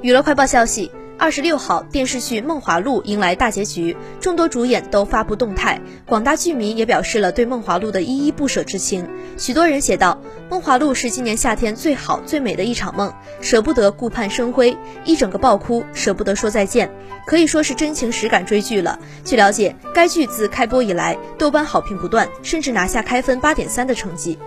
娱乐快报消息二十六号电视剧梦华录迎来大结局众多主演都发布动态广大剧迷也表示了对梦华录的依依不舍之情。许多人写道梦华录是今年夏天最好最美的一场梦舍不得顾盼生辉一整个爆哭舍不得说再见。可以说是真情实感追剧了。据了解该剧自开播以来豆瓣好评不断甚至拿下开分八点三的成绩。